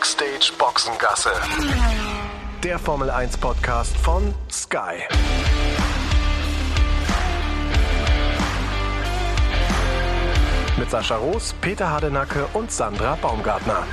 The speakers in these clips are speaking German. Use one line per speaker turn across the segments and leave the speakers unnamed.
Backstage Boxengasse. Der Formel 1 Podcast von Sky. Mit Sascha Roos, Peter Hardenacke und Sandra Baumgartner.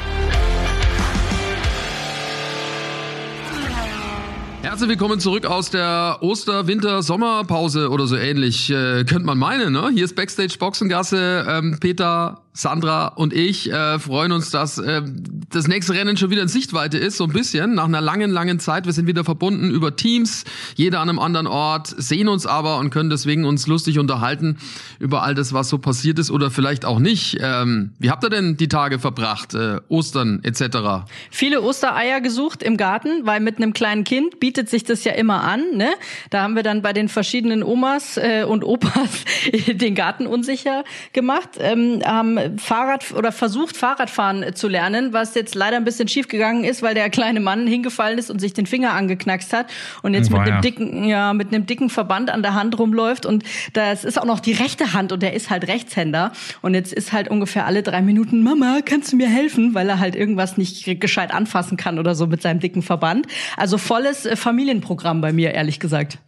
Herzlich willkommen zurück aus der Oster-, Winter-, Sommerpause oder so ähnlich. Äh, könnte man meinen, ne? Hier ist Backstage Boxengasse. Ähm, Peter Sandra und ich äh, freuen uns, dass äh, das nächste Rennen schon wieder in Sichtweite ist, so ein bisschen, nach einer langen, langen Zeit. Wir sind wieder verbunden über Teams, jeder an einem anderen Ort, sehen uns aber und können deswegen uns lustig unterhalten über all das, was so passiert ist oder vielleicht auch nicht. Ähm, wie habt ihr denn die Tage verbracht, äh, Ostern etc.?
Viele Ostereier gesucht im Garten, weil mit einem kleinen Kind bietet sich das ja immer an. Ne? Da haben wir dann bei den verschiedenen Omas äh, und Opas den Garten unsicher gemacht, ähm, haben Fahrrad oder versucht Fahrradfahren zu lernen, was jetzt leider ein bisschen schief gegangen ist, weil der kleine Mann hingefallen ist und sich den Finger angeknackst hat und jetzt mit einem dicken, ja, mit einem dicken Verband an der Hand rumläuft und das ist auch noch die rechte Hand und der ist halt Rechtshänder und jetzt ist halt ungefähr alle drei Minuten Mama, kannst du mir helfen, weil er halt irgendwas nicht gescheit anfassen kann oder so mit seinem dicken Verband. Also volles äh, Familienprogramm bei mir, ehrlich gesagt.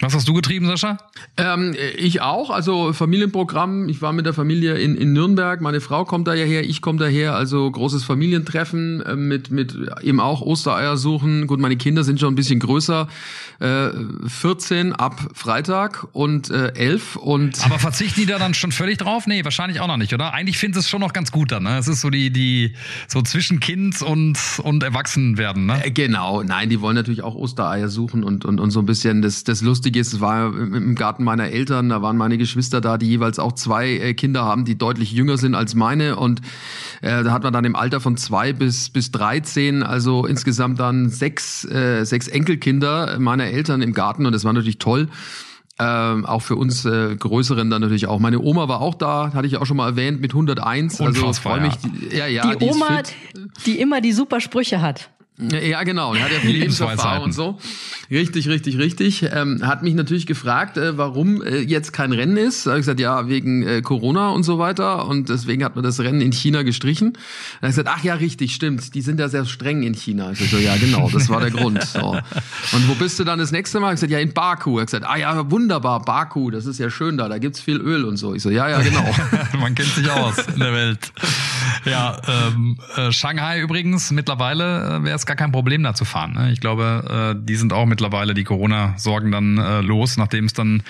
Was hast du getrieben, Sascha?
Ähm, ich auch, also Familienprogramm. Ich war mit der Familie in, in Nürnberg. Meine Frau kommt da ja her, ich komme daher. Also großes Familientreffen äh, mit mit eben auch Ostereier suchen. Gut, meine Kinder sind schon ein bisschen größer, äh, 14 ab Freitag und äh, 11 und.
Aber verzichten die da dann schon völlig drauf? Nee, wahrscheinlich auch noch nicht, oder? Eigentlich finde es schon noch ganz gut dann. Ne? Es ist so die die so zwischen Kind und und Erwachsenwerden. Ne?
Äh, genau, nein, die wollen natürlich auch Ostereier suchen und und und so ein bisschen das das Lustige ist, es war im Garten meiner Eltern, da waren meine Geschwister da, die jeweils auch zwei äh, Kinder haben, die deutlich jünger sind als meine und äh, da hat man dann im Alter von zwei bis bis 13, also insgesamt dann sechs äh, sechs Enkelkinder meiner Eltern im Garten und das war natürlich toll. Ähm, auch für uns äh, Größeren dann natürlich auch. Meine Oma war auch da, hatte ich auch schon mal erwähnt, mit 101.
Unfassbar,
also freue mich.
Ja, ja, die, die Oma, die immer die super Sprüche hat.
Ja, genau. Er hat ja viel Lebenserfahrung und so. Richtig, richtig, richtig. Ähm, hat mich natürlich gefragt, äh, warum äh, jetzt kein Rennen ist. Da habe ich gesagt, ja, wegen äh, Corona und so weiter. Und deswegen hat man das Rennen in China gestrichen. Da habe gesagt, ach ja, richtig, stimmt. Die sind ja sehr streng in China. Ich so, ja, genau, das war der Grund. So. Und wo bist du dann das nächste Mal? Ich gesagt, ja, in Baku. Er hat gesagt, ah ja, wunderbar, Baku, das ist ja schön da. Da gibt's viel Öl und so. Ich so, ja, ja, genau.
man kennt sich aus in der Welt. Ja, ähm, äh, Shanghai übrigens mittlerweile äh, wäre es gar kein Problem da zu fahren. Ne? Ich glaube, äh, die sind auch mittlerweile die Corona-Sorgen dann äh, los, nachdem es dann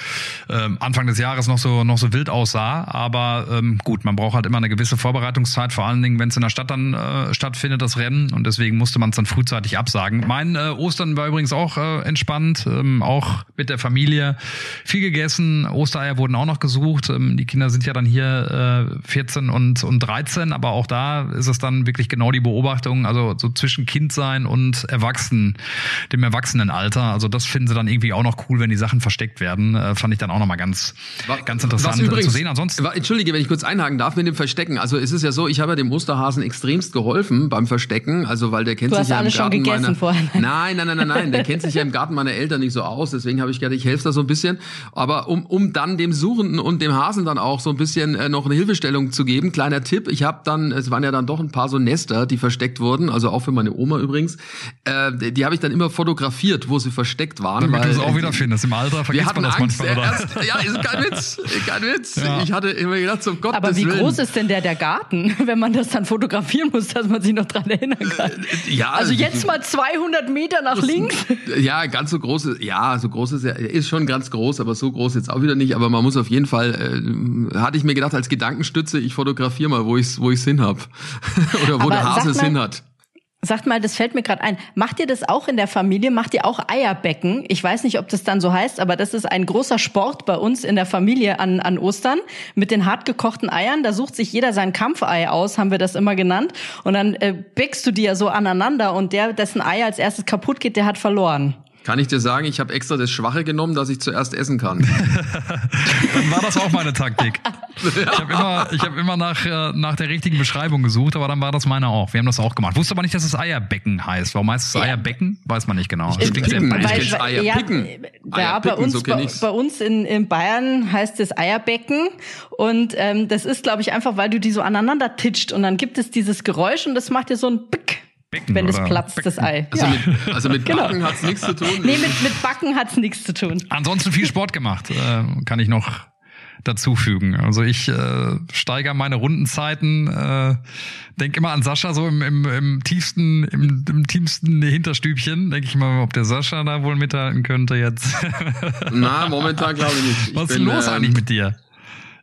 äh, Anfang des Jahres noch so noch so wild aussah. Aber ähm, gut, man braucht halt immer eine gewisse Vorbereitungszeit, vor allen Dingen, wenn es in der Stadt dann äh, stattfindet, das Rennen. Und deswegen musste man es dann frühzeitig absagen. Mein äh, Ostern war übrigens auch äh, entspannt, ähm, auch mit der Familie. Viel gegessen, Ostereier wurden auch noch gesucht. Ähm, die Kinder sind ja dann hier äh, 14 und, und 13, aber auch da ist es dann wirklich genau die Beobachtung, also so zwischen Kind sein und Erwachsenen, dem Erwachsenenalter. Also das finden sie dann irgendwie auch noch cool, wenn die Sachen versteckt werden. Äh, fand ich dann auch nochmal ganz, ganz interessant übrigens, zu sehen. Ansonsten.
Entschuldige, wenn ich kurz einhaken darf mit dem Verstecken. Also es ist ja so, ich habe ja dem Osterhasen extremst geholfen beim Verstecken, also weil der kennt
du
sich ja im Garten
meiner. Vorher.
Nein, nein, nein, nein, nein. Der kennt sich ja im Garten meiner Eltern nicht so aus. Deswegen habe ich gedacht, ich helfe da so ein bisschen. Aber um, um dann dem Suchenden und dem Hasen dann auch so ein bisschen äh, noch eine Hilfestellung zu geben, kleiner Tipp. Ich habe dann, es waren ja dann doch ein paar so Nester, die versteckt wurden, also auch für meine Oma übrigens. Äh, die habe ich dann immer fotografiert, wo sie versteckt waren.
Damit du es auch wieder findest. Im Alter vergisst man das
Angst,
manchmal. Oder?
Erst, ja, ist kein Witz. Kein Witz. Ja. Ich hatte immer gedacht, zum Gott.
Aber wie
Willen.
groß ist denn der, der Garten, wenn man das dann fotografieren muss, dass man sich noch dran erinnern kann?
Äh, ja,
also jetzt mal 200 Meter nach links.
Ja, ganz so groß ist, ja, so groß ist er, ist schon ganz groß, aber so groß jetzt auch wieder nicht. Aber man muss auf jeden Fall, äh, hatte ich mir gedacht, als Gedankenstütze, ich fotografiere mal, wo ich es wo ich's hin hab. Oder wo
Aber
der Hase es hin hat.
Sagt mal, das fällt mir gerade ein. Macht ihr das auch in der Familie? Macht ihr auch Eierbecken? Ich weiß nicht, ob das dann so heißt, aber das ist ein großer Sport bei uns in der Familie an, an Ostern mit den hart gekochten Eiern. Da sucht sich jeder sein Kampfei aus, haben wir das immer genannt. Und dann äh, bäckst du die ja so aneinander und der, dessen Ei als erstes kaputt geht, der hat verloren.
Kann ich dir sagen, ich habe extra das Schwache genommen, dass ich zuerst essen kann.
Dann war das auch meine Taktik. Ich habe immer, ich hab immer nach, äh, nach der richtigen Beschreibung gesucht, aber dann war das meine auch. Wir haben das auch gemacht. Wusste aber nicht, dass es Eierbecken heißt. Warum heißt es
Ja.
Weiß Weiß man nicht genau. Das klingt sehr bayerisch.
Ich kenn's Eier
ja,
Eier
bei uns,
so
bei, bei uns in, in Bayern heißt es Eierbecken und ähm, das ist, glaube ich, einfach, weil du die so aneinander titscht und dann gibt es dieses Geräusch und das macht dir so ein Pick.
Becken,
wenn es
oder?
platzt, das Ei.
Also,
ja.
mit, also mit
Genau.
Backen hat's nichts zu tun.
Nee, mit, mit Backen hat's nichts zu tun.
Ansonsten viel Sport gemacht, äh, kann ich noch dazu fügen. Also ich äh, steigere meine Rundenzeiten, äh, denke immer an Sascha so im, im, im tiefsten, im, im tiefsten Hinterstübchen. Denke ich mal, ob der Sascha da wohl mithalten könnte jetzt.
Na, momentan glaube ich nicht. Ich
Was ist
bin,
denn los
ähm,
eigentlich mit dir?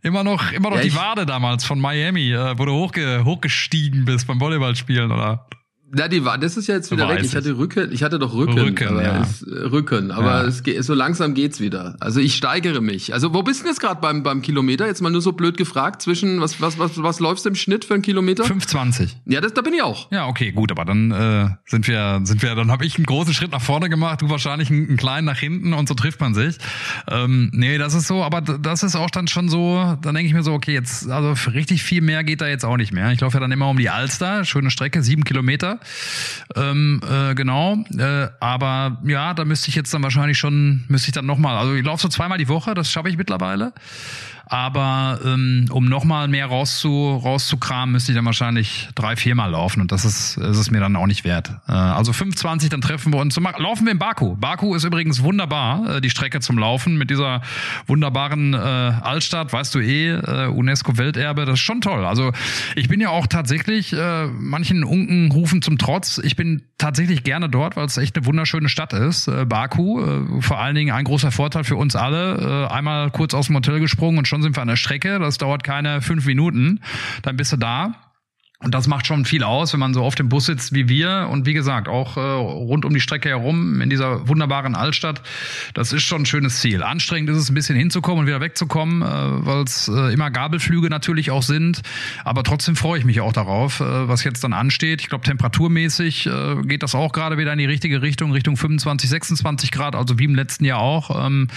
Immer noch, immer noch
Ja,
die Wade damals von Miami, äh, wo du hochge hochgestiegen bist beim Volleyballspielen, oder?
Na, die war, das ist ja jetzt wieder
Weiß
weg. Ich hatte Rücken, ich hatte doch Rücken,
Rücken,
aber
ja.
es, äh, Rücken, aber
Ja.
es geht, so langsam geht's wieder. Also ich steigere mich. Also wo bist du jetzt gerade beim beim Kilometer? Jetzt mal nur so blöd gefragt. Zwischen was was was was läufst du im Schnitt für einen Kilometer?
5,20.
Ja, das da bin ich auch.
Ja, okay, gut, aber dann äh, sind wir, sind wir, dann habe ich einen großen Schritt nach vorne gemacht, du wahrscheinlich einen, einen kleinen nach hinten und so trifft man sich. Ähm, nee, das ist so, aber das ist auch dann schon so, dann denke ich mir so, okay, jetzt, also richtig viel mehr geht da jetzt auch nicht mehr. Ich laufe ja dann immer um die Alster, schöne Strecke, sieben Kilometer. Ähm, äh, genau. Äh, aber ja, da müsste ich jetzt dann wahrscheinlich schon, müsste ich dann nochmal, also ich laufe so zweimal die Woche, das schaffe ich mittlerweile. Aber ähm, um nochmal mehr rauszu, rauszukramen, müsste ich dann wahrscheinlich drei, viermal laufen. Und das ist, ist es mir dann auch nicht wert. Äh, also 25, dann treffen wir uns. Zum, laufen wir in Baku. Baku ist übrigens wunderbar, äh, die Strecke zum Laufen mit dieser wunderbaren äh, Altstadt, weißt du eh, äh, UNESCO-Welterbe. Das ist schon toll. Also ich bin ja auch tatsächlich, äh, manchen Unkenrufen zum Trotz, ich bin tatsächlich gerne dort, weil es echt eine wunderschöne Stadt ist. Äh, Baku, äh, vor allen Dingen ein großer Vorteil für uns alle. Äh, einmal kurz aus dem Hotel gesprungen und schon sind wir an der Strecke. Das dauert keine fünf Minuten. Dann bist du da. Und das macht schon viel aus, wenn man so auf dem Bus sitzt wie wir und wie gesagt auch äh, rund um die Strecke herum in dieser wunderbaren Altstadt. Das ist schon ein schönes Ziel. Anstrengend ist es ein bisschen hinzukommen und wieder wegzukommen, äh, weil es äh, immer Gabelflüge natürlich auch sind. Aber trotzdem freue ich mich auch darauf, äh, was jetzt dann ansteht. Ich glaube temperaturmäßig äh, geht das auch gerade wieder in die richtige Richtung, Richtung 25, 26 Grad, also wie im letzten Jahr auch. Ähm,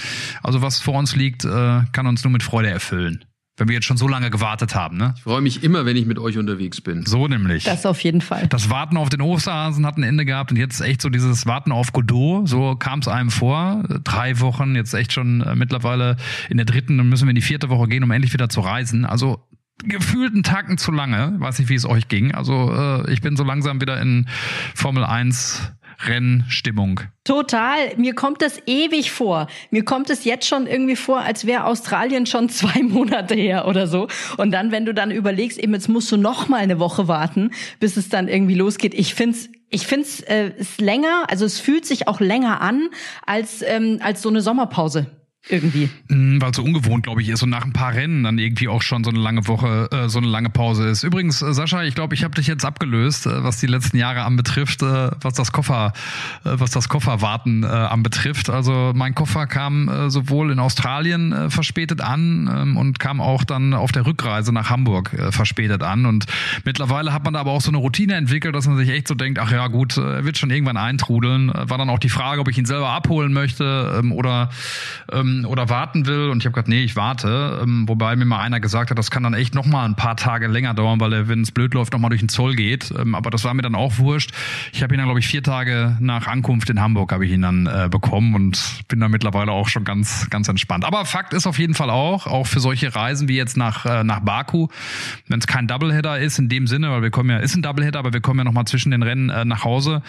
also was vor uns liegt, äh, kann uns nur mit Freude erfüllen. Wenn wir jetzt schon so lange gewartet haben, ne?
Ich freue mich immer, wenn ich mit euch unterwegs bin.
So nämlich.
Das auf jeden Fall.
Das Warten auf den Osterhasen hat ein Ende gehabt und jetzt echt so dieses Warten auf Godot, so kam es einem vor. Drei Wochen, jetzt echt schon äh, mittlerweile in der dritten, dann müssen wir in die vierte Woche gehen, um endlich wieder zu reisen. Also gefühlt einen Tacken zu lange, weiß nicht, wie es euch ging. Also äh, ich bin so langsam wieder in Formel 1 Rennstimmung.
Total. Mir kommt das ewig vor. Mir kommt es jetzt schon irgendwie vor, als wäre Australien schon zwei Monate her oder so. Und dann, wenn du dann überlegst, eben jetzt musst du noch mal eine Woche warten, bis es dann irgendwie losgeht. Ich find's, ich find's äh, ist länger. Also es fühlt sich auch länger an als ähm, als so eine Sommerpause irgendwie.
Mm, Weil es so ungewohnt, glaube ich, ist und nach ein paar Rennen dann irgendwie auch schon so eine lange Woche, äh, so eine lange Pause ist. Übrigens, äh, Sascha, ich glaube, ich habe dich jetzt abgelöst, äh, was die letzten Jahre anbetrifft, äh, was das Koffer, äh, was das Kofferwarten äh, anbetrifft. Also mein Koffer kam äh, sowohl in Australien äh, verspätet an ähm, und kam auch dann auf der Rückreise nach Hamburg äh, verspätet an. Und mittlerweile hat man da aber auch so eine Routine entwickelt, dass man sich echt so denkt, ach ja gut, äh, er wird schon irgendwann eintrudeln. Äh, War dann auch die Frage, ob ich ihn selber abholen möchte ähm, oder ähm, oder warten will. Und ich habe gesagt, nee, ich warte. Ähm, wobei mir mal einer gesagt hat, das kann dann echt noch mal ein paar Tage länger dauern, weil er, wenn es blöd läuft, noch mal durch den Zoll geht. Ähm, aber das war mir dann auch wurscht. Ich habe ihn dann, glaube ich, vier Tage nach Ankunft in Hamburg habe ich ihn dann äh, bekommen und bin da mittlerweile auch schon ganz, ganz entspannt. Aber Fakt ist auf jeden Fall auch, auch für solche Reisen wie jetzt nach, äh, nach Baku, wenn es kein Doubleheader ist in dem Sinne, weil wir kommen ja, ist ein Doubleheader, aber wir kommen ja noch mal zwischen den Rennen äh, nach Hause.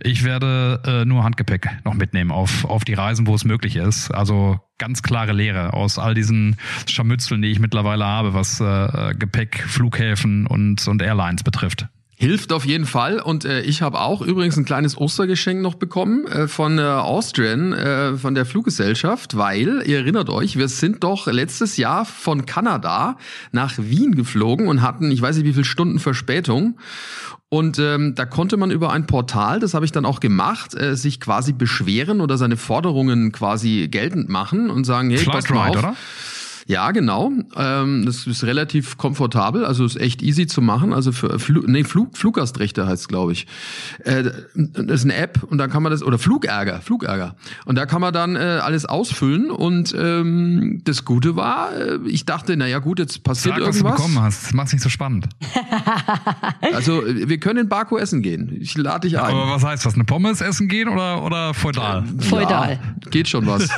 Ich werde äh, nur Handgepäck noch mitnehmen auf, auf die Reisen, wo es möglich ist. Also ganz klare Lehre aus all diesen Scharmützeln, die ich mittlerweile habe, was äh, Gepäck, Flughäfen und, und Airlines betrifft.
Hilft auf jeden Fall. Und äh, ich habe auch übrigens ein kleines Ostergeschenk noch bekommen äh, von äh, Austrian, äh, von der Fluggesellschaft, weil, ihr erinnert euch, wir sind doch letztes Jahr von Kanada nach Wien geflogen und hatten, ich weiß nicht wie viele Stunden Verspätung. Und ähm, da konnte man über ein Portal, das habe ich dann auch gemacht, äh, sich quasi beschweren oder seine Forderungen quasi geltend machen und sagen, hey, passt mal auf.
Oder?
Ja, genau. Ähm, das ist relativ komfortabel, also ist echt easy zu machen. Also für Flu nee, Flug, Fluggastrechte heißt glaube ich. Äh, das ist eine App und dann kann man das oder Flugärger, Flugärger. Und da kann man dann äh, alles ausfüllen und ähm, das Gute war, äh, ich dachte, na ja gut, jetzt passiert
Sag, was du
irgendwas.
bekommen hast. Das macht's nicht so spannend.
Also äh, wir können in Baku essen gehen. Ich lade dich ein.
Aber was heißt das? Eine Pommes essen gehen oder, oder feudal?
Feudal.
Ja, geht schon was.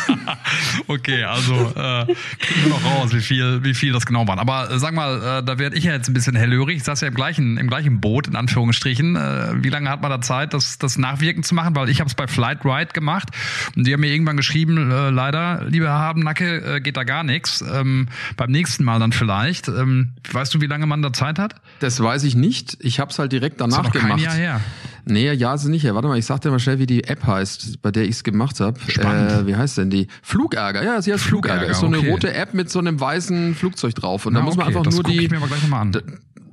okay, also äh, kriegen wir noch raus, wie viel, wie viel das genau waren. Aber äh, sag mal, äh, da werde ich ja jetzt ein bisschen hellhörig. Ich saß ja im gleichen, im gleichen Boot, in Anführungsstrichen. Äh, wie lange hat man da Zeit, das, das nachwirken zu machen? Weil ich habe es bei Flight Ride gemacht und die haben mir irgendwann geschrieben, äh, leider, lieber Herr Habennacke, äh, geht da gar nichts. Ähm, beim nächsten Mal dann vielleicht. Ähm, weißt du, wie lange man da Zeit hat?
Das weiß ich nicht. Ich habe es halt direkt danach
ist doch noch
gemacht.
Kein Jahr her.
Nee, ja, ist nicht her. Warte mal, ich sag dir mal schnell, wie die App heißt, bei der ich es gemacht habe. Äh, wie heißt denn die? Flugärger. Ja, sie heißt Flugärger.
Flugärger,
Ist so eine
okay.
rote App mit so einem weißen Flugzeug drauf. Und da
Na,
muss man
okay,
einfach
das
nur die.
Ich mir aber gleich nochmal an.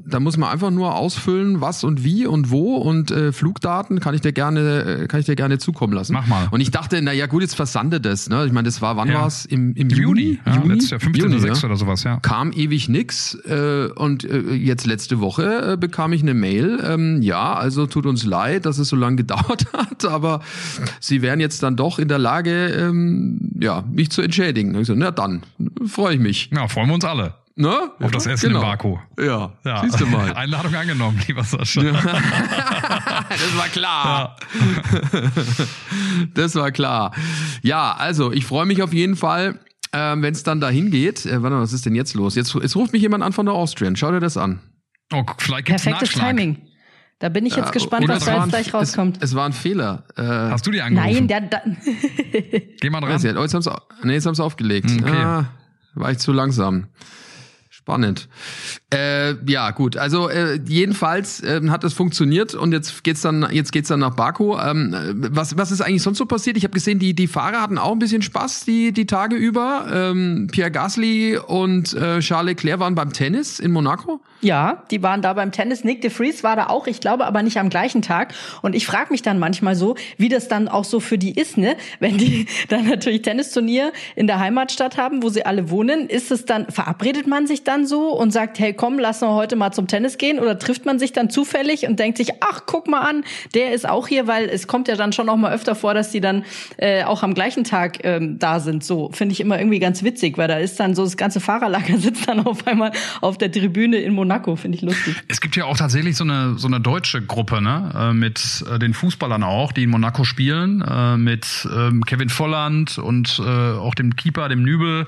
Da, muss man einfach nur ausfüllen, was und wie und wo und äh, Flugdaten kann ich dir gerne äh, kann ich dir gerne zukommen lassen.
Mach mal.
Und ich dachte, na ja gut, jetzt versandet es. Ne? Ich meine, das war, wann
Ja.
war's? Im, im,
Im
Juni?
Juni, ja, letztes Jahr, 15.
Juni,
6.
ja.
oder sowas, ja.
Kam ewig nix äh, und äh, jetzt letzte Woche äh, bekam ich eine Mail. Ähm, ja, also tut uns leid, dass es so lange gedauert hat, aber Sie wären jetzt dann doch in der Lage, ähm, ja, mich zu entschädigen. Ich so, na dann, freue ich mich.
Ja, freuen wir uns alle.
Ne?
Auf das Essen
genau.
im Baku.
Ja,
Ja.
siehst du mal.
Einladung angenommen, lieber Sascha.
das war klar. Das war klar. Ja, also ich freue mich auf jeden Fall, ähm, wenn es dann dahin geht. Äh, warte mal, was ist denn jetzt los? Jetzt, jetzt ruft mich jemand an von der Austrian. Schau dir das an.
Oh, vielleicht gibt's
Perfektes
Nachschlag.
Timing. Da bin ich jetzt
Äh,
gespannt, was da jetzt gleich rauskommt.
Es, es war ein Fehler. Äh,
Hast du die angerufen?
Nein, der, da,
Geh mal dran.
oh, jetzt haben sie, nee, jetzt haben sie aufgelegt.
Okay.
Ah, war ich zu langsam. Spannend. Äh, ja, gut. Also äh, jedenfalls ähm, hat es funktioniert und jetzt geht's dann, jetzt geht's dann nach Baku. Ähm, äh, was, was ist eigentlich sonst so passiert? Ich habe gesehen, die die Fahrer hatten auch ein bisschen Spaß die die Tage über. Ähm, Pierre Gasly und äh, Charles Leclerc waren beim Tennis in Monaco.
ja, die waren da beim Tennis. Nick de Vries war da auch, ich glaube, aber nicht am gleichen Tag. Und ich frage mich dann manchmal so, wie das dann auch so für die ist, ne? Wenn die dann natürlich Tennisturnier in der Heimatstadt haben, wo sie alle wohnen, ist es dann, verabredet man sich dann so und sagt, hey komm, lass uns heute mal zum Tennis gehen? Oder trifft man sich dann zufällig und denkt sich, ach, guck mal an, der ist auch hier, weil es kommt ja dann schon auch mal öfter vor, dass die dann äh, auch am gleichen Tag ähm, da sind. So finde ich immer irgendwie ganz witzig, weil da ist dann so das ganze Fahrerlager sitzt dann auf einmal auf der Tribüne in Monaco, finde ich lustig.
Es gibt ja auch tatsächlich so eine so eine deutsche Gruppe, ne, äh, mit äh, den Fußballern auch, die in Monaco spielen, äh, mit ähm, Kevin Volland und auch dem Keeper, dem Nübel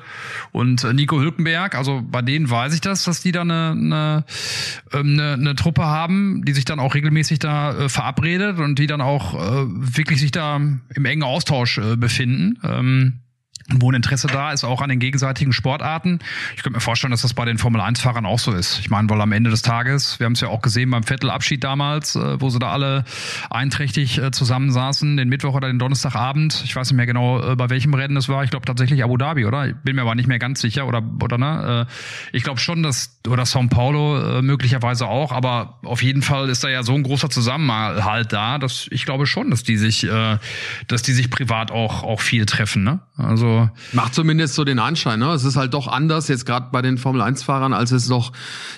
und Nico Hülkenberg. Also bei denen weiß ich das, dass die da eine, eine, ähm, eine, eine Truppe haben, die sich dann auch regelmäßig da äh, verabredet und die dann auch äh, wirklich sich da im engen Austausch äh, befinden. Ähm, wo ein Interesse da ist, auch an den gegenseitigen Sportarten. Ich könnte mir vorstellen, dass das bei den Formel-1-Fahrern auch so ist. Ich meine, weil am Ende des Tages, wir haben es ja auch gesehen beim Vettel-Abschied damals, äh, wo sie da alle einträchtig äh, zusammensaßen, den Mittwoch oder den Donnerstagabend. Ich weiß nicht mehr genau, äh, bei welchem Rennen es war. Ich glaube tatsächlich Abu Dhabi, oder? Ich bin mir aber nicht mehr ganz sicher. Oder, oder ne? Ich glaube schon, dass, oder São Paulo möglicherweise auch, aber auf jeden Fall ist da ja so ein großer Zusammenhalt da, dass ich glaube schon, dass die sich, dass die sich privat auch, auch viel treffen, ne? Also,
Macht zumindest so den Anschein, ne? Es ist halt doch anders jetzt gerade bei den Formel 1 Fahrern, als es noch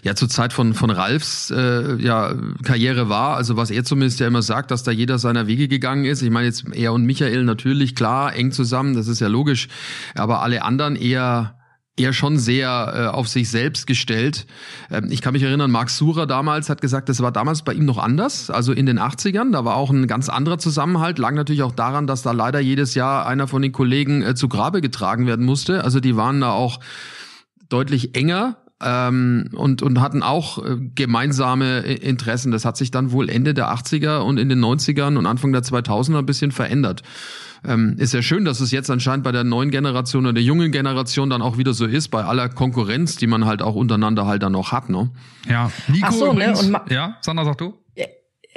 ja zur Zeit von von Ralfs äh, ja Karriere war, also was er zumindest ja immer sagt, dass da jeder seiner Wege gegangen ist. Ich meine jetzt er und Michael natürlich klar eng zusammen, das ist ja logisch, aber alle anderen eher eher schon sehr äh, auf sich selbst gestellt. Ähm, ich kann mich erinnern, Marc Surer damals hat gesagt, das war damals bei ihm noch anders, also in den 80ern, da war auch ein ganz anderer Zusammenhalt, lag natürlich auch daran, dass da leider jedes Jahr einer von den Kollegen äh, zu Grabe getragen werden musste. Also die waren da auch deutlich enger ähm, und, und hatten auch äh, gemeinsame I- Interessen. Das hat sich dann wohl Ende der 80er und in den 90ern und Anfang der 2000er ein bisschen verändert. Ähm, ist ja schön, dass es jetzt anscheinend bei der neuen Generation oder der jungen Generation dann auch wieder so ist, bei aller Konkurrenz, die man halt auch untereinander halt dann noch hat, ne?
Ja, Nico
so, ne,
übrigens,
und Ma-
ja, Sandra, sag du?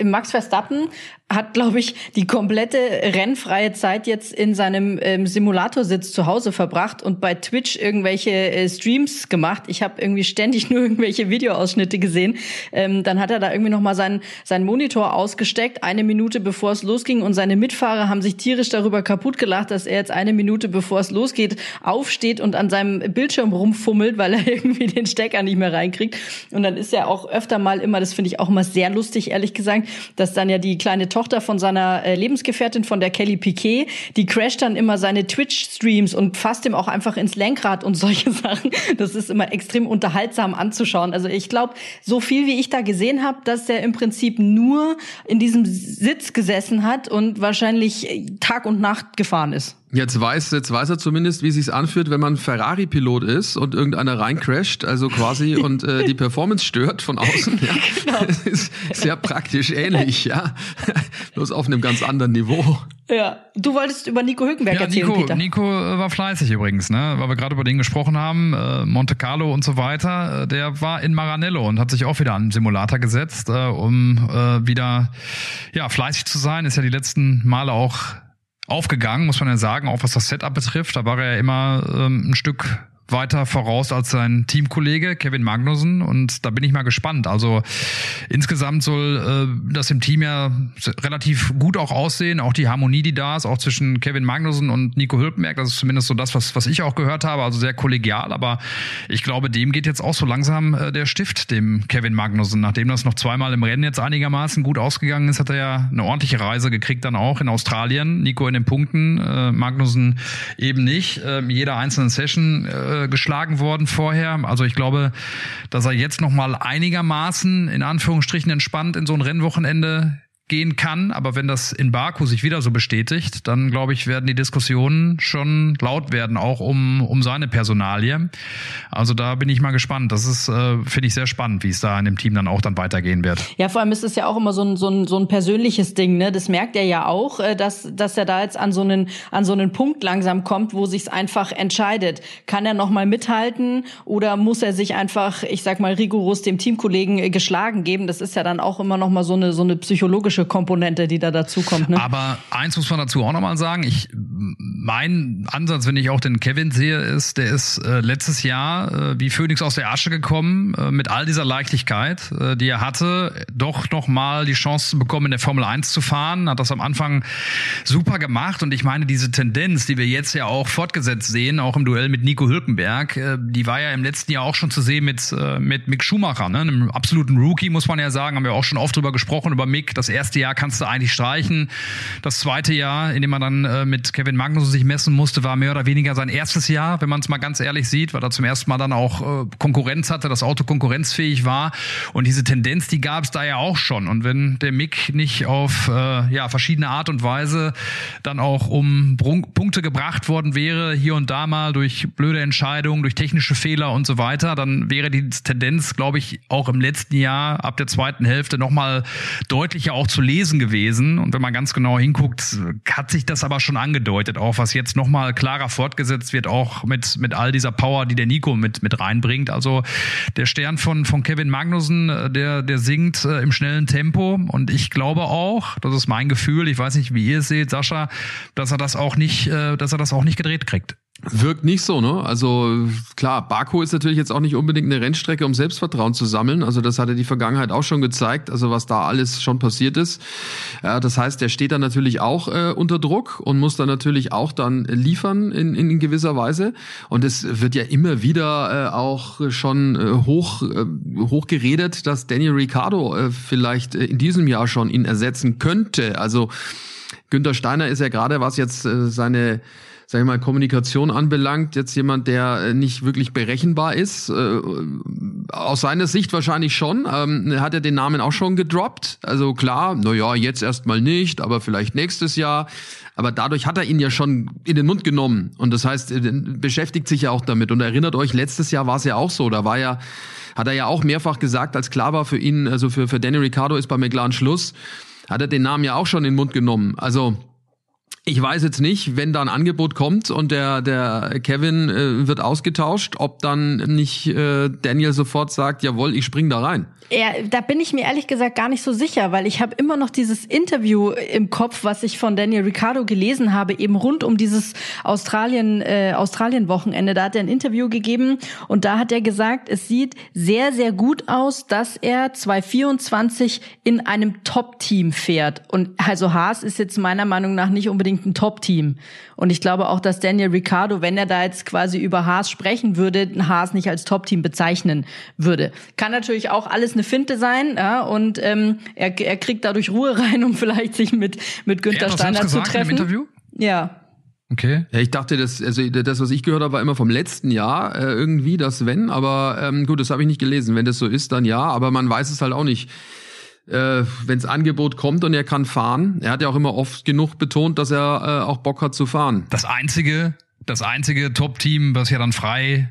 Max Verstappen hat, glaube ich, die komplette rennfreie Zeit jetzt in seinem ähm, Simulatorsitz zu Hause verbracht und bei Twitch irgendwelche äh, Streams gemacht. Ich habe irgendwie ständig nur irgendwelche Videoausschnitte gesehen. Ähm, dann hat er da irgendwie noch mal seinen, seinen Monitor ausgesteckt, eine Minute bevor es losging und seine Mitfahrer haben sich tierisch darüber kaputt gelacht, dass er jetzt eine Minute bevor es losgeht aufsteht und an seinem Bildschirm rumfummelt, weil er irgendwie den Stecker nicht mehr reinkriegt. Und dann ist er auch öfter mal immer, das finde ich auch immer sehr lustig, ehrlich gesagt, dass dann ja die kleine Tochter von seiner äh, Lebensgefährtin, von der Kelly Piquet, die crasht dann immer seine Twitch-Streams und fasst ihm auch einfach ins Lenkrad und solche Sachen. Das ist immer extrem unterhaltsam anzuschauen. Also ich glaube, so viel wie ich da gesehen habe, dass der im Prinzip nur in diesem Sitz gesessen hat und wahrscheinlich äh, Tag und Nacht gefahren ist.
Jetzt weiß, jetzt weiß er zumindest, wie sich's anfühlt, wenn man Ferrari-Pilot ist und irgendeiner reincrasht, also quasi und äh, die Performance stört von außen. Ja. Genau. Das ist sehr praktisch ähnlich, ja. Bloß auf einem ganz anderen Niveau.
Ja, du wolltest über Nico Hülkenberg ja, erzählen,
Nico,
Peter.
Nico äh, war fleißig übrigens, ne? weil wir gerade über den gesprochen haben, äh, Monte Carlo und so weiter. Äh, der war in Maranello und hat sich auch wieder an den Simulator gesetzt, äh, um äh, wieder ja fleißig zu sein. Ist ja die letzten Male auch aufgegangen, muss man ja sagen, auch was das Setup betrifft. Da war er ja immer ähm, ein Stück weiter voraus als sein Teamkollege Kevin Magnussen und da bin ich mal gespannt. Also insgesamt soll äh, das im Team ja relativ gut auch aussehen, auch die Harmonie, die da ist, auch zwischen Kevin Magnussen und Nico Hülkenberg, das ist zumindest so das, was, was ich auch gehört habe, also sehr kollegial, aber ich glaube, dem geht jetzt auch so langsam äh, der Stift, dem Kevin Magnussen. Nachdem das noch zweimal im Rennen jetzt einigermaßen gut ausgegangen ist, hat er ja eine ordentliche Reise gekriegt dann auch in Australien. Nico in den Punkten, äh, Magnussen eben nicht. Äh, jeder einzelnen Session äh, äh, geschlagen worden vorher. Also ich glaube, dass er jetzt noch mal einigermaßen in Anführungsstrichen entspannt in so ein Rennwochenende gehen kann. Aber wenn das in Baku sich wieder so bestätigt, dann glaube ich, werden die Diskussionen schon laut werden, auch um, um seine Personalie. Also da bin ich mal gespannt. Das ist, äh, finde ich, sehr spannend, wie es da in dem Team dann auch dann weitergehen wird.
Ja, vor allem ist es ja auch immer so ein, so ein, so ein persönliches Ding. Ne? Das merkt er ja auch, äh, dass, dass er da jetzt an so einen, an so einen Punkt langsam kommt, wo sich's einfach entscheidet. Kann er noch mal mithalten oder muss er sich einfach, ich sag mal, rigoros dem Teamkollegen äh, geschlagen geben? Das ist ja dann auch immer noch mal so eine, so eine psychologische psychologische Komponente, die da dazu kommt. Ne?
Aber eins muss man dazu auch nochmal sagen. Ich, mein Ansatz, wenn ich auch den Kevin sehe, ist, der ist äh, letztes Jahr äh, wie Phoenix aus der Asche gekommen, äh, mit all dieser Leichtigkeit, äh, die er hatte, doch nochmal die Chance zu bekommen, in der Formel 1 zu fahren. Hat das am Anfang super gemacht. Und ich meine, diese Tendenz, die wir jetzt ja auch fortgesetzt sehen, auch im Duell mit Nico Hülkenberg, äh, die war ja im letzten Jahr auch schon zu sehen mit, äh, mit Mick Schumacher, ne? einem absoluten Rookie, muss man ja sagen. Haben wir auch schon oft drüber gesprochen, über Mick. Das erste Jahr kannst du eigentlich streichen. Das zweite Jahr, in dem man dann äh, mit Kevin Magnussen sich messen musste, war mehr oder weniger sein erstes Jahr, wenn man es mal ganz ehrlich sieht, weil er zum ersten Mal dann auch äh, Konkurrenz hatte, das Auto konkurrenzfähig war. Und diese Tendenz, die gab es da ja auch schon. Und wenn der Mick nicht auf äh, ja, verschiedene Art und Weise dann auch um Punkte gebracht worden wäre, hier und da mal durch blöde Entscheidungen, durch technische Fehler und so weiter, dann wäre die Tendenz, glaube ich, auch im letzten Jahr ab der zweiten Hälfte nochmal deutlicher auch zu lesen gewesen. Und wenn man ganz genau hinguckt, hat sich das aber schon angedeutet, auch was jetzt nochmal klarer fortgesetzt wird, auch mit, mit all dieser Power, die der Nico mit, mit reinbringt. Also der Stern von, von Kevin Magnussen, der, der singt äh, im schnellen Tempo. Und ich glaube auch, das ist mein Gefühl, ich weiß nicht, wie ihr es seht, Sascha, dass er das auch nicht, äh, dass er das auch nicht gedreht kriegt.
Wirkt nicht so, ne? Also klar, Baku ist natürlich jetzt auch nicht unbedingt eine Rennstrecke, um Selbstvertrauen zu sammeln. Also das hatte die Vergangenheit auch schon gezeigt, also was da alles schon passiert ist. Ja, das heißt, der steht dann natürlich auch äh, unter Druck und muss dann natürlich auch dann liefern in, in gewisser Weise. Und es wird ja immer wieder äh, auch schon äh, hoch, äh, hoch geredet, dass Daniel Ricciardo äh, vielleicht äh, in diesem Jahr schon ihn ersetzen könnte. Also Günther Steiner ist ja gerade, was jetzt äh, seine sag ich mal, Kommunikation anbelangt, jetzt jemand, der äh, nicht wirklich berechenbar ist. Äh, aus seiner Sicht wahrscheinlich schon. Ähm, hat er den Namen auch schon gedroppt. Also klar, na ja, jetzt erstmal nicht, aber vielleicht nächstes Jahr. Aber dadurch hat er ihn ja schon in den Mund genommen. Und das heißt, er beschäftigt sich ja auch damit. Und erinnert euch, letztes Jahr war es ja auch so. Da war ja, hat er ja auch mehrfach gesagt, als klar war für ihn, also für, für Danny Ricciardo ist bei McLaren Schluss, hat er den Namen ja auch schon in den Mund genommen. Also, ich weiß jetzt nicht, wenn da ein Angebot kommt und der, der Kevin äh, wird ausgetauscht, ob dann nicht äh, Daniel sofort sagt, jawohl, ich spring da rein.
Ja, da bin ich mir ehrlich gesagt gar nicht so sicher, weil ich habe immer noch dieses Interview im Kopf, was ich von Daniel Ricciardo gelesen habe, eben rund um dieses Australien äh, Australien Wochenende. Da hat er ein Interview gegeben und da hat er gesagt, es sieht sehr sehr gut aus, dass er 2024 in einem Top Team fährt und also Haas ist jetzt meiner Meinung nach nicht unbedingt unbedingt ein Top-Team. Und ich glaube auch, dass Daniel Ricciardo, wenn er da jetzt quasi über Haas sprechen würde, Haas nicht als Top-Team bezeichnen würde. Kann natürlich auch alles eine Finte sein, ja, und ähm, er, er kriegt dadurch Ruhe rein, um vielleicht sich mit, mit Günther Steiner zu treffen. Im Interview? Ja.
Okay. Ja, ich dachte, das, also das, was ich gehört habe, war immer vom letzten Jahr äh, irgendwie das Wenn, aber ähm, gut, das habe ich nicht gelesen. Wenn das so ist, dann ja, aber man weiß es halt auch nicht äh, wenns Angebot kommt und er kann fahren. Er hat ja auch immer oft genug betont, dass er äh, auch Bock hat zu fahren.
Das einzige, das einzige Top-Team, was ja dann frei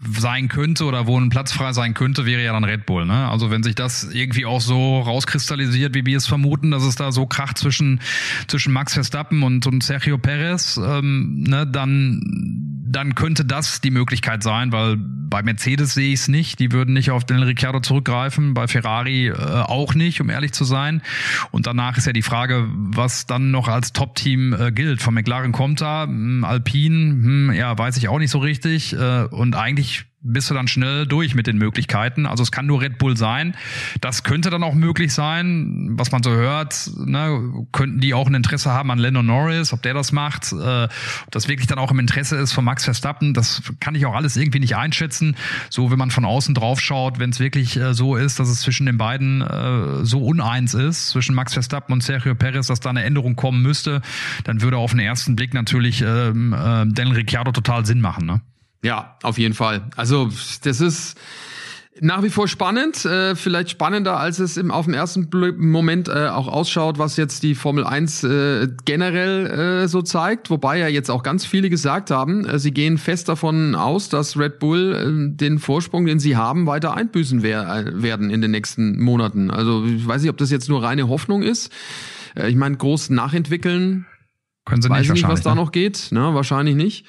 sein könnte oder wo ein Platz frei sein könnte, wäre ja dann Red Bull. Ne? Also wenn sich das irgendwie auch so rauskristallisiert, wie wir es vermuten, dass es da so kracht zwischen zwischen Max Verstappen und, und Sergio Perez, ähm, ne, dann dann könnte das die Möglichkeit sein, weil bei Mercedes sehe ich es nicht. Die würden nicht auf den Ricciardo zurückgreifen, bei Ferrari äh, auch nicht, um ehrlich zu sein. Und danach ist ja die Frage, was dann noch als Top-Team äh, gilt. Von McLaren kommt da, hm, Alpine, hm, ja, weiß ich auch nicht so richtig. Äh, und eigentlich bist du dann schnell durch mit den Möglichkeiten. Also es kann nur Red Bull sein. Das könnte dann auch möglich sein, was man so hört. Ne, könnten die auch ein Interesse haben an Lennon Norris, ob der das macht, äh, ob das wirklich dann auch im Interesse ist von Max Verstappen. Das kann ich auch alles irgendwie nicht einschätzen. So, wenn man von außen drauf schaut, wenn es wirklich äh, so ist, dass es zwischen den beiden äh, so uneins ist, zwischen Max Verstappen und Sergio Perez, dass da eine Änderung kommen müsste, dann würde auf den ersten Blick natürlich ähm, äh, Daniel Ricciardo total Sinn machen. Ne?
Ja, auf jeden Fall. Also das ist nach wie vor spannend, äh, vielleicht spannender, als es im, auf dem ersten Moment äh, auch ausschaut, was jetzt die Formel 1 äh, generell äh, so zeigt. Wobei ja jetzt auch ganz viele gesagt haben, äh, sie gehen fest davon aus, dass Red Bull äh, den Vorsprung, den sie haben, weiter einbüßen wer äh, werden in den nächsten Monaten. Also ich weiß nicht, ob das jetzt nur reine Hoffnung ist. Äh, ich meine, groß nachentwickeln.
Können sie
weiß
nicht,
nicht was da
ne?
noch geht. Ne? Wahrscheinlich nicht.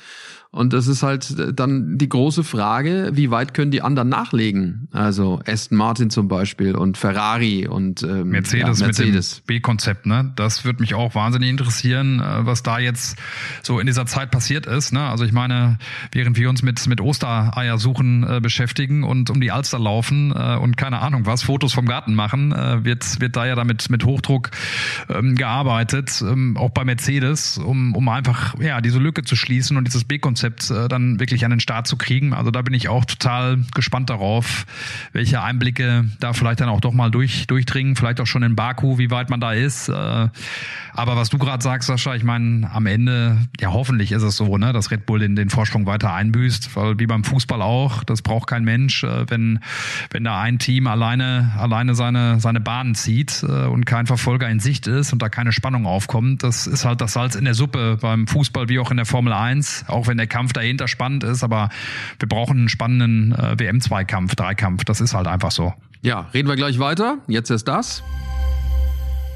Und das ist halt dann die große Frage, wie weit können die anderen nachlegen? Also Aston Martin zum Beispiel und Ferrari und ähm,
Mercedes,
ja, Mercedes.
mit dem B-Konzept, ne? Das würde mich auch wahnsinnig interessieren, äh, was da jetzt so in dieser Zeit passiert ist. Ne? Also ich meine, während wir uns mit mit Ostereiersuchen äh, beschäftigen und um die Alster laufen äh, und keine Ahnung was, Fotos vom Garten machen, äh, wird wird da ja damit mit Hochdruck ähm, gearbeitet, ähm, auch bei Mercedes, um um einfach ja diese Lücke zu schließen und dieses B-Konzept Konzept äh, dann wirklich an den Start zu kriegen. Also da bin ich auch total gespannt darauf, welche Einblicke da vielleicht dann auch doch mal durch, durchdringen, vielleicht auch schon in Baku, wie weit man da ist. Äh, aber was du gerade sagst, Sascha, ich meine, am Ende, ja hoffentlich ist es so, ne, dass Red Bull den, den Vorsprung weiter einbüßt, weil wie beim Fußball auch, das braucht kein Mensch, äh, wenn, wenn da ein Team alleine, alleine seine, seine Bahnen zieht und kein Verfolger in Sicht ist und da keine Spannung aufkommt. Das ist halt das Salz in der Suppe beim Fußball wie auch in der Formel 1, auch wenn der Kampf dahinter spannend ist, aber wir brauchen einen spannenden äh, WM-Zweikampf, Dreikampf. Das ist halt einfach so.
Ja, reden wir gleich weiter. Jetzt ist das.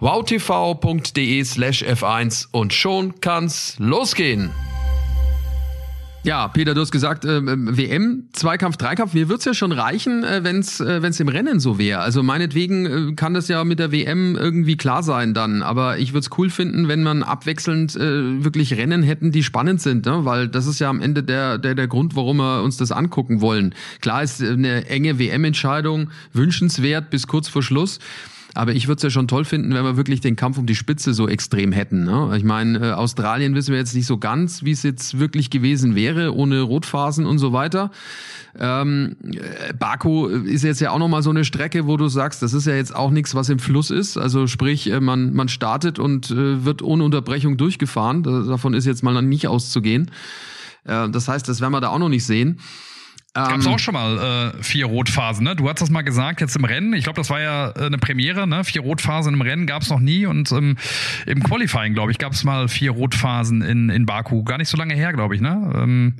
wowtv.de slash F1 und schon kann's losgehen. Ja, Peter, du hast gesagt, äh, WM, Zweikampf, Dreikampf, mir wird's ja schon reichen, äh, wenn's äh, wenn's im Rennen so wäre. Also meinetwegen äh, kann das ja mit der WM irgendwie klar sein dann, aber ich würde cool finden, wenn man abwechselnd äh, wirklich Rennen hätten, die spannend sind, ne? weil das ist ja am Ende der, der, der Grund, warum wir uns das angucken wollen. Klar ist eine enge WM-Entscheidung wünschenswert bis kurz vor Schluss. Aber ich würde es ja schon toll finden, wenn wir wirklich den Kampf um die Spitze so extrem hätten. Ne? Ich meine, äh, Australien wissen wir jetzt nicht so ganz, wie es jetzt wirklich gewesen wäre, ohne Rotphasen und so weiter. Ähm, äh, Baku ist jetzt ja auch nochmal so eine Strecke, wo du sagst, das ist ja jetzt auch nichts, was im Fluss ist. Also sprich, äh, man, man startet und äh, wird ohne Unterbrechung durchgefahren. Davon ist jetzt mal nicht auszugehen. Äh, das heißt, das werden wir da auch noch nicht sehen.
Gab es
Ähm,
auch schon mal äh, vier Rotphasen, ne? Du hast das mal gesagt, jetzt im Rennen. Ich glaube, das war ja äh, eine Premiere, ne? Vier Rotphasen im Rennen gab es noch nie. Und ähm, im Qualifying, glaube ich, gab es mal vier Rotphasen in, in Baku. Gar nicht so lange her, glaube ich, ne? Ähm,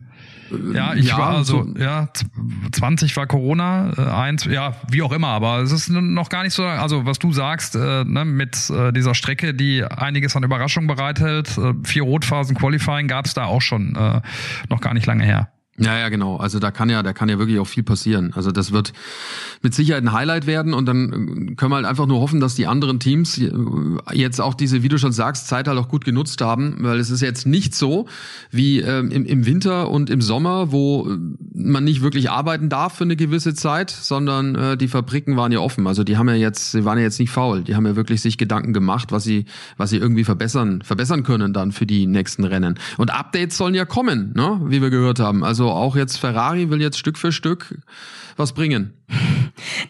ja, ich
ja,
war also,
so-
ja, z- 20 war Corona, äh, eins, ja, wie auch immer, aber es ist noch gar nicht so, also was du sagst, äh, ne, mit äh, dieser Strecke, die einiges an Überraschung bereithält, äh, vier Rotphasen Qualifying gab es da auch schon, äh, noch gar nicht lange her.
Ja, ja, genau. Also da kann ja, da kann ja wirklich auch viel passieren. Also das wird mit Sicherheit ein Highlight werden und dann können wir halt einfach nur hoffen, dass die anderen Teams jetzt auch diese, wie du schon sagst, Zeit halt auch gut genutzt haben, weil es ist jetzt nicht so wie ähm, im, im Winter und im Sommer, wo man nicht wirklich arbeiten darf für eine gewisse Zeit, sondern äh, die Fabriken waren ja offen. Also die haben ja jetzt, sie waren ja jetzt nicht faul. Die haben ja wirklich sich Gedanken gemacht, was sie, was sie irgendwie verbessern, verbessern können dann für die nächsten Rennen. Und Updates sollen ja kommen, ne? wie wir gehört haben. Also auch jetzt Ferrari will jetzt Stück für Stück was bringen.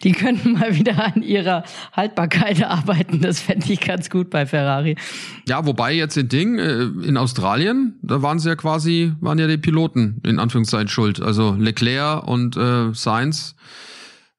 Die könnten mal wieder an ihrer Haltbarkeit arbeiten. Das fände ich ganz gut bei Ferrari.
Ja, wobei jetzt in Ding, äh, in Australien, da waren sie ja quasi, waren ja die Piloten in Anführungszeichen schuld. Also Leclerc und äh, Sainz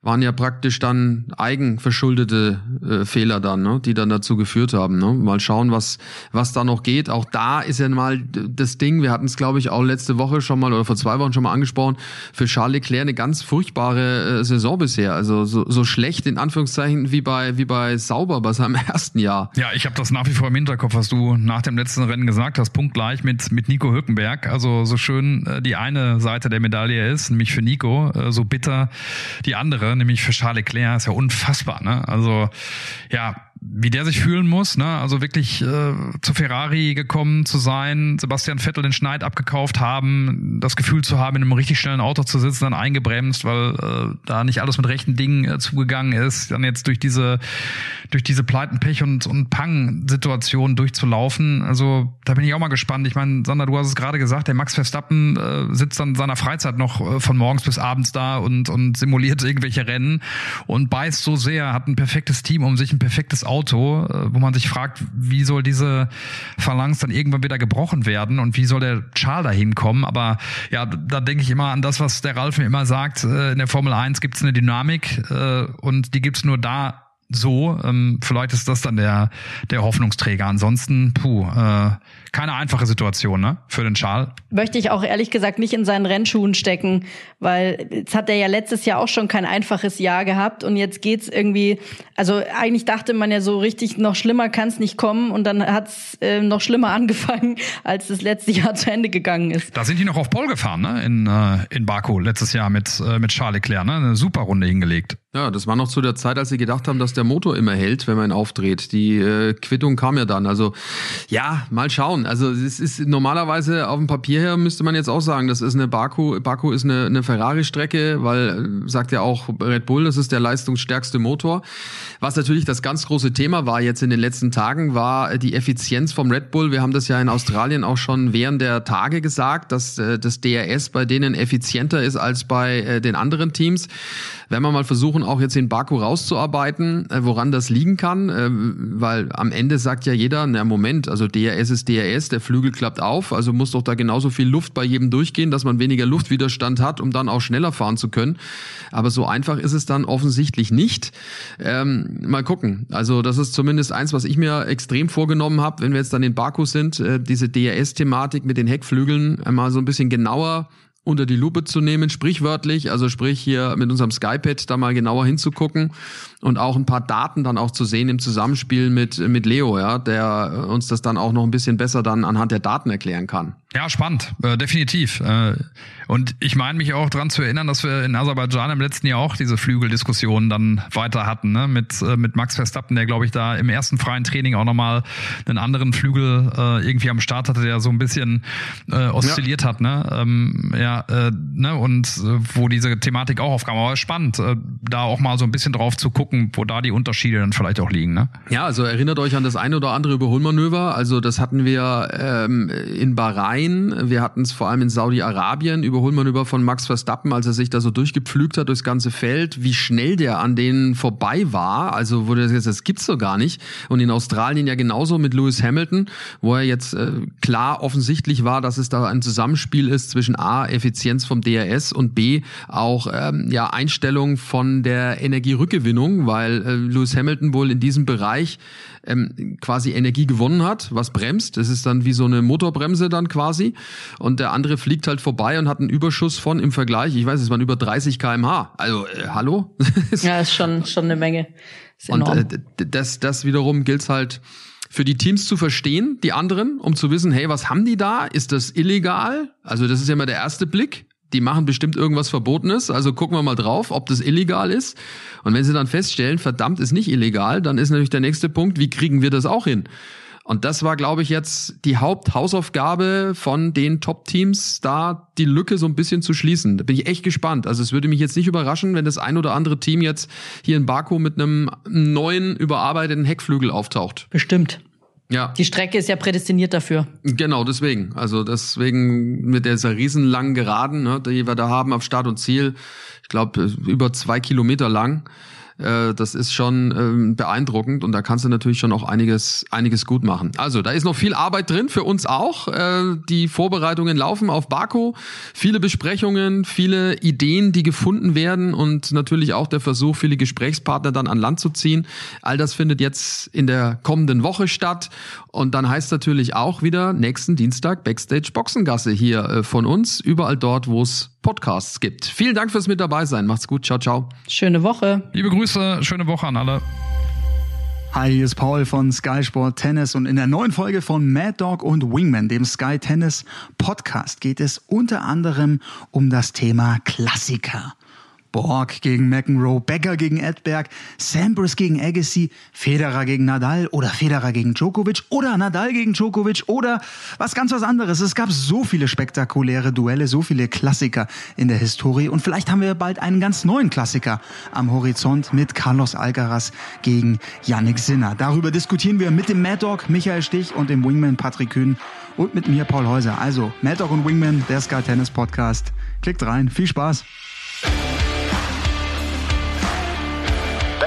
waren ja praktisch dann eigenverschuldete äh, Fehler dann, ne, die dann dazu geführt haben. Ne? Mal schauen, was was da noch geht. Auch da ist ja mal das Ding. Wir hatten es, glaube ich, auch letzte Woche schon mal oder vor zwei Wochen schon mal angesprochen. Für Charles Leclerc eine ganz furchtbare äh, Saison bisher. Also so, so schlecht in Anführungszeichen wie bei wie bei Sauber bei seinem ersten Jahr.
Ja, ich habe das nach wie vor im Hinterkopf, was du nach dem letzten Rennen gesagt hast. Punktgleich mit mit Nico Hülkenberg. Also so schön äh, die eine Seite der Medaille ist, nämlich für Nico, äh, so bitter die andere nämlich für Charles Leclerc, ist ja unfassbar. Ne? Also ja, wie der sich fühlen muss, ne? Also wirklich äh, zu Ferrari gekommen zu sein, Sebastian Vettel den Schneid abgekauft haben, das Gefühl zu haben, in einem richtig schnellen Auto zu sitzen, dann eingebremst, weil äh, da nicht alles mit rechten Dingen äh, zugegangen ist, dann jetzt durch diese durch diese Pleiten, Pech und und Pang-Situation durchzulaufen. Also da bin ich auch mal gespannt. Ich meine, Sander, du hast es gerade gesagt, der Max Verstappen äh, sitzt dann in seiner Freizeit noch äh, von morgens bis abends da und und simuliert irgendwelche Rennen und beißt so sehr, hat ein perfektes Team um sich, ein perfektes Auto äh, wo man sich fragt, wie soll diese Phalanx dann irgendwann wieder gebrochen werden und wie soll der Charles da hinkommen? Aber ja, da denke ich immer an das, was der Ralf mir immer sagt, äh, in der Formel 1 gibt es eine Dynamik äh, und die gibt es nur da so. Ähm, vielleicht ist das dann der, der Hoffnungsträger. Ansonsten, puh, äh, keine einfache Situation, ne? Für den Charles.
Möchte ich auch ehrlich gesagt nicht in seinen Rennschuhen stecken, weil jetzt hat er ja letztes Jahr auch schon kein einfaches Jahr gehabt und jetzt geht's irgendwie, also eigentlich dachte man ja so richtig, noch schlimmer kann's nicht kommen und dann hat's äh, noch schlimmer angefangen, als das letzte Jahr zu Ende gegangen ist.
Da sind die noch auf Pole gefahren, ne? In, äh, in Baku letztes Jahr mit, äh, mit Charles Leclerc, ne? Eine super Runde hingelegt.
Ja, das war noch zu der Zeit, als sie gedacht haben, dass der Motor immer hält, wenn man ihn aufdreht. Die äh, Quittung kam ja dann. Also ja, mal schauen. Also es ist normalerweise auf dem Papier her müsste man jetzt auch sagen, das ist eine Baku. Baku ist eine, eine Ferrari-Strecke, weil äh, sagt ja auch Red Bull, das ist der leistungsstärkste Motor. Was natürlich das ganz große Thema war jetzt in den letzten Tagen, war die Effizienz vom Red Bull. Wir haben das ja in Australien auch schon während der Tage gesagt, dass äh, das DRS bei denen effizienter ist als bei äh, den anderen Teams. Wenn wir mal versuchen, auch jetzt in Baku rauszuarbeiten, woran das liegen kann, weil am Ende sagt ja jeder, na Moment, also DRS ist DRS, der Flügel klappt auf, also muss doch da genauso viel Luft bei jedem durchgehen, dass man weniger Luftwiderstand hat, um dann auch schneller fahren zu können. Aber so einfach ist es dann offensichtlich nicht. Ähm, mal gucken. Also das ist zumindest eins, was ich mir extrem vorgenommen habe, wenn wir jetzt dann in Baku sind, äh, diese DRS-Thematik mit den Heckflügeln einmal so ein bisschen genauer unter die Lupe zu nehmen, sprichwörtlich, also sprich hier mit unserem Skypad da mal genauer hinzugucken und auch ein paar Daten dann auch zu sehen im Zusammenspiel mit, mit Leo, ja, der uns das dann auch noch ein bisschen besser dann anhand der Daten erklären kann.
Ja, spannend, äh, definitiv. Äh, und ich meine mich auch dran zu erinnern, dass wir in Aserbaidschan im letzten Jahr auch diese Flügeldiskussion dann weiter hatten, ne? mit, äh, mit Max Verstappen, der, glaube ich, da im ersten freien Training auch nochmal einen anderen Flügel äh, irgendwie am Start hatte, der so ein bisschen äh, oszilliert ja. hat. Ne? Ähm, ja, äh, ne? Und äh, wo diese Thematik auch aufkam. Aber spannend, äh, da auch mal so ein bisschen drauf zu gucken, wo da die Unterschiede dann vielleicht auch liegen. Ne?
Ja, also erinnert euch an das eine oder andere Überholmanöver. Also das hatten wir ähm, in Bahrain wir hatten es vor allem in Saudi-Arabien, Überholmanöver von Max Verstappen, als er sich da so durchgepflügt hat durchs ganze Feld, wie schnell der an denen vorbei war, also wo der jetzt, das gibt's so gar nicht. Und in Australien ja genauso mit Lewis Hamilton, wo er jetzt äh, klar offensichtlich war, dass es da ein Zusammenspiel ist zwischen A, Effizienz vom DRS und B, auch ähm, ja Einstellung von der Energierückgewinnung, weil äh, Lewis Hamilton wohl in diesem Bereich ähm, quasi Energie gewonnen hat, was bremst. Das ist dann wie so eine Motorbremse dann quasi. Und der andere fliegt halt vorbei und hat einen Überschuss von im Vergleich, ich weiß, es waren über 30 kmh. Also, äh, hallo?
ja, ist schon, schon eine Menge.
und äh, das, das wiederum gilt halt für die Teams zu verstehen, die anderen, um zu wissen, hey, was haben die da? Ist das illegal? Also das ist ja immer der erste Blick die machen bestimmt irgendwas Verbotenes, also gucken wir mal drauf, ob das illegal ist. Und wenn sie dann feststellen, verdammt, ist nicht illegal, dann ist natürlich der nächste Punkt, wie kriegen wir das auch hin? Und das war, glaube ich, jetzt die Haupthausaufgabe von den Top-Teams, da die Lücke so ein bisschen zu schließen. Da bin ich echt gespannt. Also es würde mich jetzt nicht überraschen, wenn das ein oder andere Team jetzt hier in Baku mit einem neuen, überarbeiteten Heckflügel auftaucht.
Bestimmt.
Ja.
Die Strecke ist ja prädestiniert dafür.
Genau, deswegen. Also deswegen mit dieser riesenlangen Geraden, ne, die wir da haben auf Start und Ziel, ich glaube über zwei Kilometer lang äh, das ist schon ähm, beeindruckend und da kannst du natürlich schon auch einiges, einiges gut machen. Also da ist noch viel Arbeit drin, für uns auch. Äh, die Vorbereitungen laufen auf Baku. Viele Besprechungen, viele Ideen, die gefunden werden und natürlich auch der Versuch, viele Gesprächspartner dann an Land zu ziehen. All das findet jetzt in der kommenden Woche statt. Und dann heißt natürlich auch wieder nächsten Dienstag Backstage Boxengasse hier äh, von uns, überall dort, wo es Podcasts gibt. Vielen Dank fürs mit dabei sein. Macht's gut. Ciao, ciao.
Schöne Woche.
Liebe Grüße, schöne Woche an alle.
Hi, hier ist Paul von Sky Sport Tennis und in der neuen Folge von Mad Dog und Wingman, dem Sky Tennis Podcast, geht es unter anderem um das Thema Klassiker. Borg gegen McEnroe, Becker gegen Edberg, Sampras gegen Agassi, Federer gegen Nadal oder Federer gegen Djokovic oder Nadal gegen Djokovic oder was ganz was anderes. Es gab so viele spektakuläre Duelle, so viele Klassiker in der Historie und vielleicht haben wir bald einen ganz neuen Klassiker am Horizont mit Carlos Alcaraz gegen Yannick Sinner. Darüber diskutieren wir mit dem Mad Dog Michael Stich und dem Wingman Patrick Kühn und mit mir Paul Häuser. Also Mad Dog und Wingman, der Sky Tennis Podcast. Klickt rein, viel Spaß.